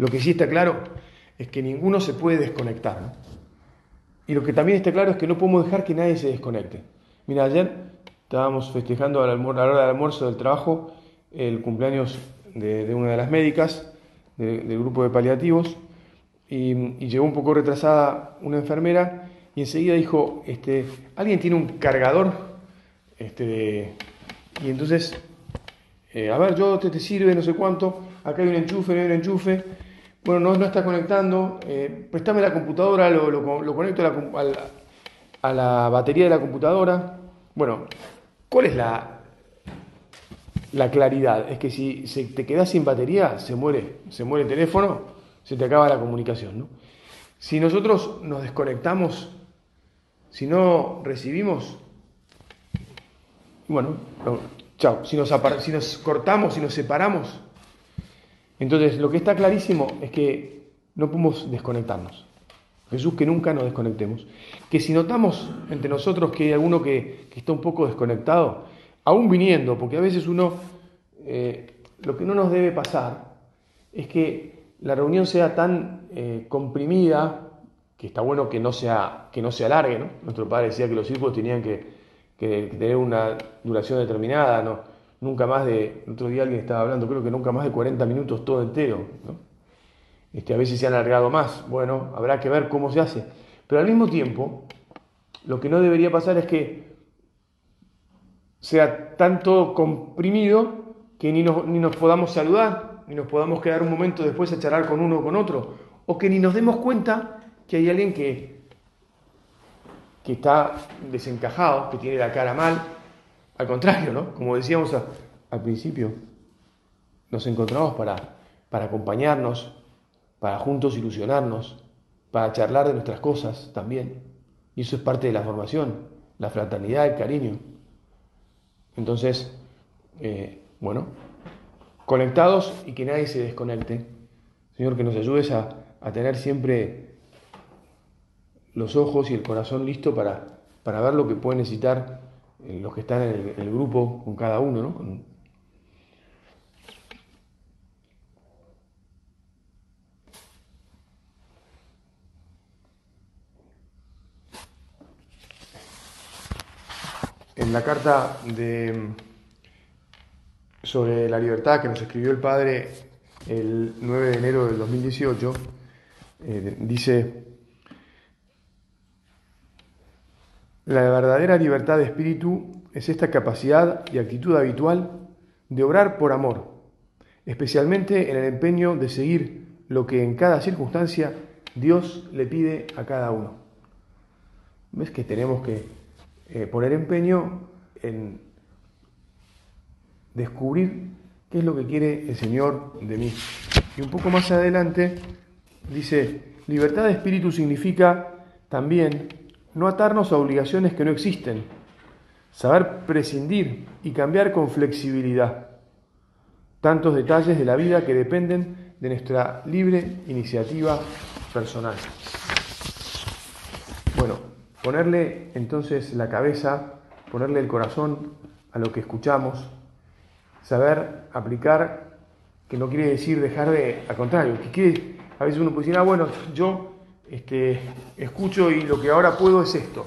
Lo que sí está claro es que ninguno se puede desconectar. Y lo que también está claro es que no podemos dejar que nadie se desconecte. Mira, ayer estábamos festejando a la hora del almuerzo del trabajo el cumpleaños de, una de las médicas del grupo de paliativos y, llegó un poco retrasada una enfermera y enseguida dijo, este, ¿alguien tiene un cargador? Este, y entonces, eh, a ver, yo te, te sirve, no sé cuánto, acá hay un enchufe, no hay un enchufe, bueno, no, no está conectando, eh, préstame la computadora, lo, conecto a la, a la batería de la computadora. Bueno, ¿cuál es la, la claridad? Es que si se te quedas sin batería, se muere, se muere el teléfono, se te acaba la comunicación. ¿no? Si nosotros nos desconectamos, si no recibimos, bueno, chao, si nos, si nos cortamos, si nos separamos, entonces lo que está clarísimo es que no podemos desconectarnos. Jesús que nunca nos desconectemos. Que si notamos entre nosotros que hay alguno que, está un poco desconectado, aún viniendo, porque a veces uno, eh, lo que no nos debe pasar es que la reunión sea tan eh, comprimida, que está bueno que no, sea, que no se alargue, ¿no? Nuestro padre decía que los hijos tenían que, tener una duración determinada, ¿no? Nunca más de, otro día alguien estaba hablando, creo que nunca más de 40 minutos todo entero. Este, a veces se han alargado más, bueno, habrá que ver cómo se hace. Pero al mismo tiempo, lo que no debería pasar es que sea tanto comprimido que ni nos, ni nos podamos saludar, ni nos podamos quedar un momento después a charlar con uno o con otro, o que ni nos demos cuenta que hay alguien que, que está desencajado, que tiene la cara mal. Al contrario, ¿no? Como decíamos al principio, nos encontramos para, para acompañarnos, para juntos ilusionarnos, para charlar de nuestras cosas también. Y eso es parte de la formación, la fraternidad, el cariño. Entonces, eh, bueno, conectados y que nadie se desconecte. Señor, que nos ayudes a, tener siempre los ojos y el corazón listo para, para ver lo que pueden necesitar los que están en el, en el grupo con cada uno, ¿no? En la carta de, sobre la libertad que nos escribió el Padre el 9 de enero del 2018, eh, dice, la verdadera libertad de espíritu es esta capacidad y actitud habitual de obrar por amor, especialmente en el empeño de seguir lo que en cada circunstancia Dios le pide a cada uno. ¿Ves que tenemos que eh, poner empeño en descubrir qué es lo que quiere el Señor de mí. Y un poco más adelante dice, libertad de espíritu significa también no atarnos a obligaciones que no existen, saber prescindir y cambiar con flexibilidad. Tantos detalles de la vida que dependen de nuestra libre iniciativa personal. Bueno, Ponerle entonces la cabeza, ponerle el corazón a lo que escuchamos, saber aplicar, que no quiere decir dejar de, al contrario, que quiere, a veces uno puede decir, ah, bueno, yo este, escucho y lo que ahora puedo es esto.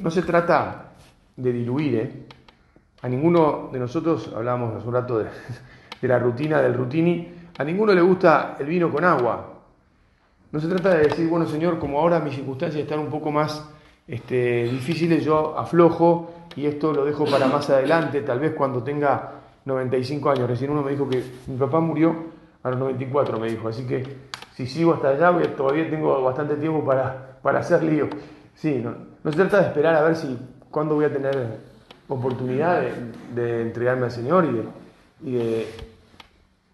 No se trata de diluir, ¿eh? A ninguno de nosotros, hablábamos hace un rato de, la rutina, del rutini, a ninguno le gusta el vino con agua, no se trata de decir, bueno Señor, como ahora mis circunstancias están un poco más este, difíciles, yo aflojo y esto lo dejo para más adelante, tal vez cuando tenga 95 años. Recién uno me dijo que mi papá murió a los 94, me dijo, así que si sigo hasta allá, todavía tengo bastante tiempo para, para hacer lío. Sí, no, se trata de esperar a ver si cuándo voy a tener oportunidad de, entregarme al Señor y de, de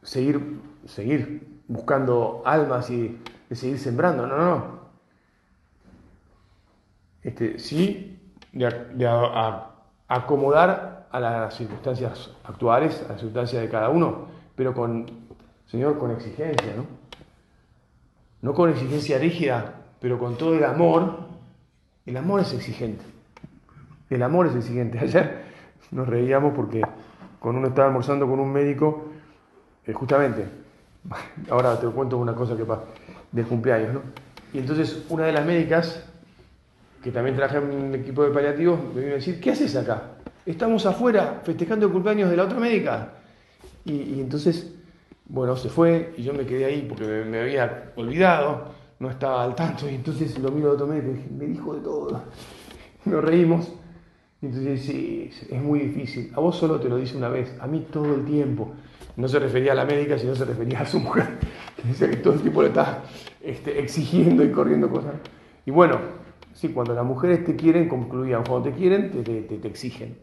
seguir, seguir buscando almas y de seguir sembrando, no, no. Este, sí, de, acomodar a las circunstancias actuales, a las circunstancias de cada uno, pero con, Señor, con exigencia, ¿no? No con exigencia rígida, pero con todo el amor. El amor es exigente. El amor es exigente. Ayer nos reíamos porque con uno estaba almorzando con un médico, eh, justamente, Ahora te cuento una cosa que pasa del cumpleaños, ¿no? Y entonces una de las médicas, que también trabaja en un equipo de paliativos, me vino a decir, ¿qué haces acá? Estamos afuera festejando el cumpleaños de la otra médica. Y, entonces, bueno, se fue y yo me quedé ahí porque me, había olvidado, no estaba al tanto. Y entonces lo miro al otro médico y dije, me dijo de todo. Nos reímos. Y entonces, sí, es muy difícil. A vos solo te lo dice una vez, a mí todo el tiempo. No se refería a la médica, sino se refería a su mujer. Decía que todo el tiempo le está este, exigiendo y corriendo cosas. Y bueno, sí, cuando las mujeres te quieren, concluían, cuando te quieren, te, exigen.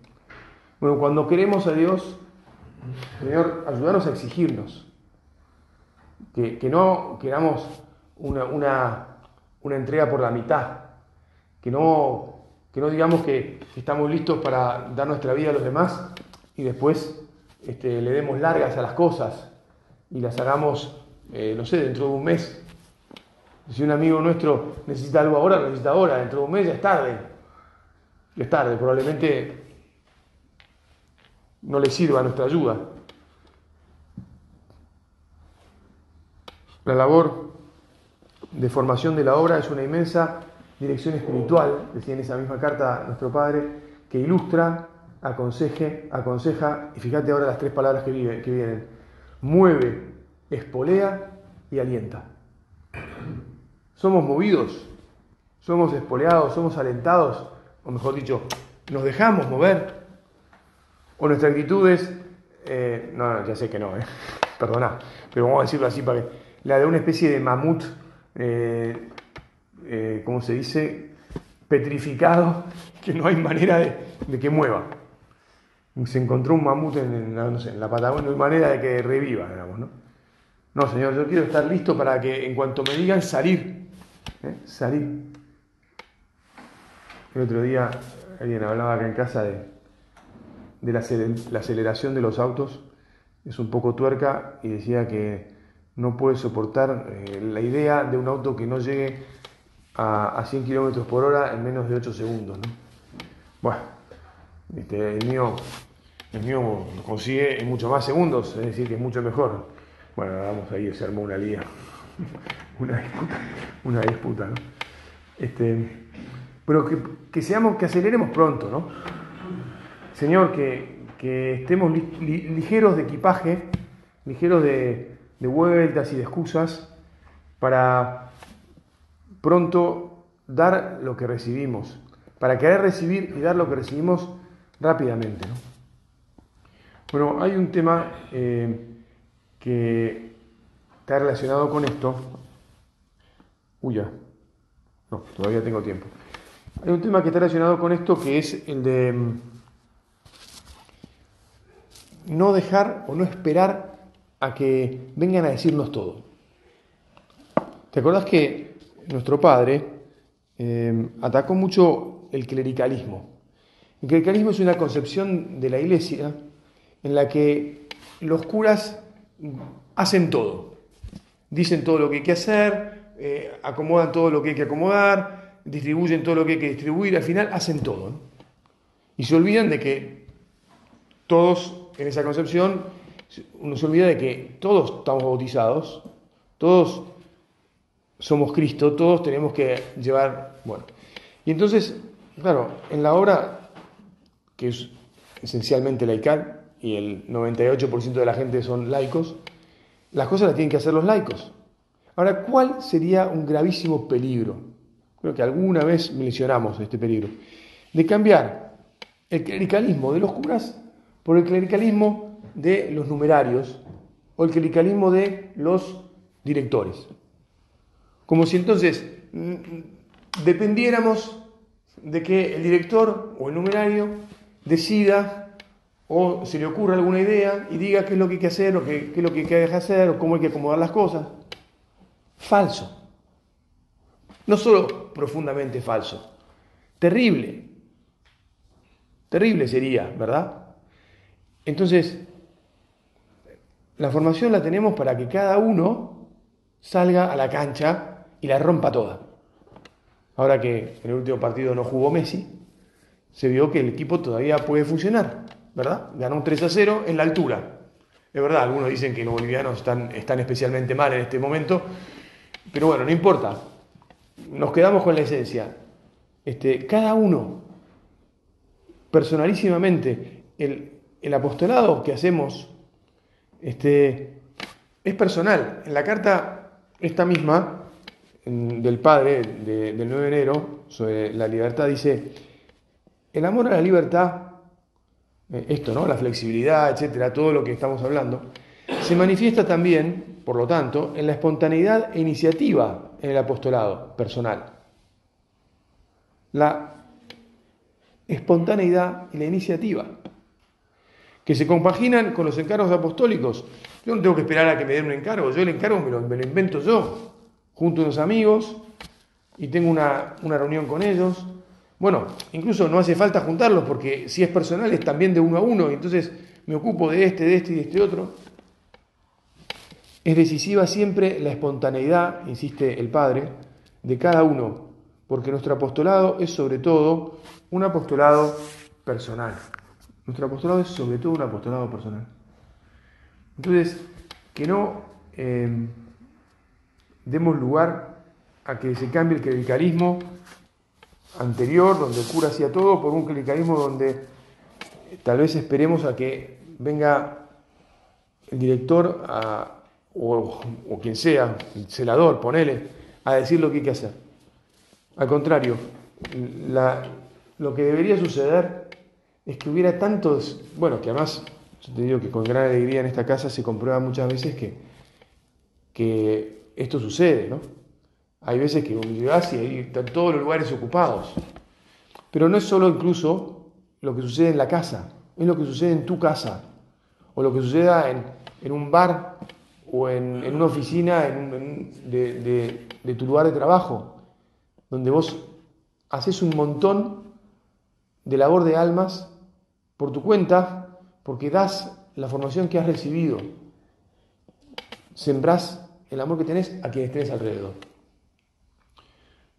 Bueno, cuando queremos a Dios, Señor, ayúdanos a exigirnos. Que, no queramos una, una, entrega por la mitad. Que no, que no digamos que estamos listos para dar nuestra vida a los demás y después este, le demos largas a las cosas y las hagamos, eh, no sé, dentro de un mes. Si un amigo nuestro necesita algo ahora, lo necesita ahora, dentro de un mes es tarde. Ya es tarde, probablemente no le sirva nuestra ayuda. La labor de formación de la obra es una inmensa dirección espiritual, decía en esa misma carta nuestro Padre, que ilustra, aconseje, aconseja, y fíjate ahora las tres palabras que, que vienen, mueve, espolea y alienta. Somos movidos, somos espoleados, somos alentados, o mejor dicho, nos dejamos mover. O nuestra actitud es, eh, no, no, ya sé que no, eh, perdona, pero vamos a decirlo así para que, la de una especie de mamut, eh, eh ¿cómo se dice? Petrificado, que no hay manera de, que mueva. Se encontró un mamut en, la Patagonia, no hay manera de que reviva, digamos, ¿no? No, Señor, yo quiero estar listo para que en cuanto me digan salir, ¿Eh? Salir. El otro día alguien hablaba acá en casa de la, aceleración de los autos. Es un poco tuerca y decía que no puede soportar eh, la idea de un auto que no llegue a, 100 km por hora en menos de 8 segundos. Bueno, este, el, mío, el mío lo consigue en mucho más segundos, es decir, que es mucho mejor. Bueno, vamos ahí, se armó una lía una disputa, una disputa, ¿no? Este, pero que, seamos, que aceleremos pronto, ¿no? Señor, que, estemos ligeros de equipaje, ligeros de, vueltas y de excusas para pronto dar lo que recibimos, para querer recibir y dar lo que recibimos rápidamente. ¿no? Bueno, hay un tema eh, que está relacionado con esto, Uy, ya. No, todavía tengo tiempo. Hay un tema que está relacionado con esto que es el de mm, no dejar o no esperar a que vengan a decirnos todo. ¿Te acordás que nuestro padre em, atacó mucho el clericalismo? El clericalismo es una concepción de la iglesia en la que los curas hacen todo, dicen todo lo que hay que hacer, eh, acomodan todo lo que hay que acomodar, distribuyen todo lo que hay que distribuir, al final hacen todo. Y se olvidan de que todos, en esa concepción, uno se olvida de que todos estamos bautizados, todos somos Cristo, todos tenemos que llevar, bueno. Y entonces, claro, en la obra, que es esencialmente laical, y el 98% de la gente son laicos, las cosas las tienen que hacer los laicos. Ahora, ¿cuál sería un gravísimo peligro? Creo que alguna vez mencionamos este peligro. De cambiar el clericalismo de los curas por el clericalismo de los numerarios o el clericalismo de los directores. Como si entonces mm, dependiéramos de que el director o el numerario decida o se le ocurra alguna idea y diga qué es lo que hay que hacer o qué, qué es lo que hay que dejar hacer o cómo hay que acomodar las cosas falso. No solo profundamente falso, terrible. Terrible sería, ¿verdad? Entonces, la formación la tenemos para que cada uno salga a la cancha y la rompa toda. Ahora que en el último partido no jugó Messi, se vio que el equipo todavía puede funcionar, ¿verdad? Ganó un 3 a 0 en la altura. Es verdad, algunos dicen que los bolivianos están, están especialmente mal en este momento, pero bueno, no importa. Nos quedamos con la esencia. Este, cada uno, personalísimamente, el, el apostolado que hacemos este, es personal. En la carta esta misma del Padre del 9 de enero sobre la libertad dice, el amor a la libertad, eh, esto, ¿no? La flexibilidad, etcétera, todo lo que estamos hablando, se manifiesta también, por lo tanto, en la espontaneidad e iniciativa en el apostolado personal. La espontaneidad y la iniciativa, que se compaginan con los encargos apostólicos. Yo no tengo que esperar a que me den un encargo, yo el encargo me lo, me lo invento yo, junto a unos amigos, y tengo una, una reunión con ellos, bueno, incluso no hace falta juntarlos porque si es personal es también de uno a uno, y entonces me ocupo de este, de este y de este otro. Es decisiva siempre la espontaneidad, insiste el Padre, de cada uno, porque nuestro apostolado es sobre todo un apostolado personal. Nuestro apostolado es sobre todo un apostolado personal. Entonces, que no eh, demos lugar a que se cambie el clericalismo anterior, donde el cura hacía todo, por un clericalismo donde tal vez esperemos a que venga el director o, quien sea, el celador, ponele, a decir lo que hay que hacer. Al contrario, lo que debería suceder es que hubiera tantos, bueno, que además, yo te digo que con gran alegría en esta casa se comprueba muchas veces que, que esto sucede, ¿no? Hay veces que llegas y están todos los lugares ocupados. Pero no es solo incluso lo que sucede en la casa, es lo que sucede en tu casa, o lo que suceda en, un bar o en, una oficina de, de tu lugar de trabajo, donde vos haces un montón de labor de almas por tu cuenta, porque das la formación que has recibido, sembrás el amor que tenés a quienes tenés alrededor.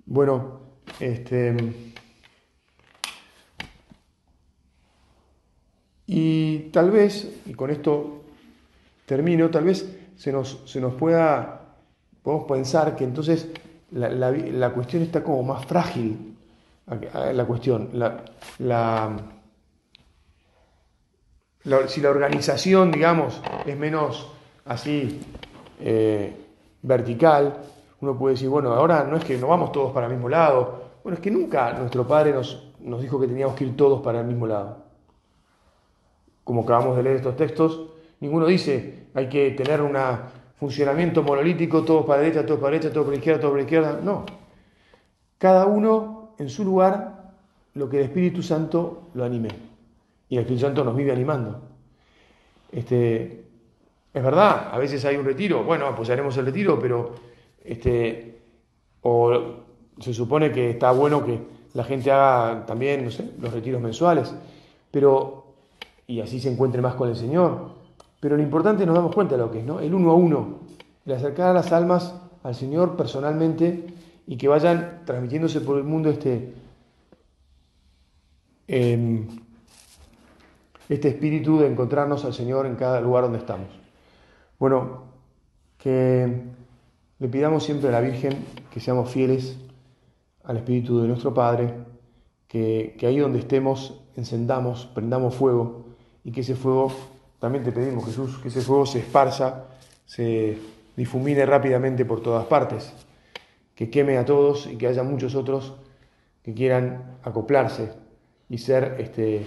Bueno, este. Y tal vez, y con esto termino, tal vez se nos, se nos pueda, podemos pensar que entonces la, cuestión está como más frágil, la cuestión, la, si la organización, digamos, es menos así eh, vertical, uno puede decir, bueno, ahora no es que no vamos todos para el mismo lado. Bueno, es que nunca nuestro Padre nos, nos dijo que teníamos que ir todos para el mismo lado. Como acabamos de leer estos textos, ninguno dice hay que tener un funcionamiento monolítico, todos para derecha, todos para derecha, todos para izquierda, todos para izquierda. No. Cada uno en su lugar, lo que el Espíritu Santo lo anime. Y el Espíritu Santo nos vive animando. Este, es verdad, a veces hay un retiro, bueno, pues haremos el retiro, pero este, o se supone que está bueno que la gente haga también, no sé, los retiros mensuales, pero, y así se encuentre más con el Señor. Pero lo importante nos damos cuenta de lo que es, ¿no? El uno a uno, el acercar a las almas al Señor personalmente y que vayan transmitiéndose por el mundo este, em, este espíritu de encontrarnos al Señor en cada lugar donde estamos. Bueno, que le pidamos siempre a la Virgen que seamos fieles al Espíritu de nuestro Padre, que, ahí donde estemos encendamos, prendamos fuego y que ese fuego, también te pedimos Jesús, que ese fuego se esparza, se difumine rápidamente por todas partes, que queme a todos y que haya muchos otros que quieran acoplarse y ser este,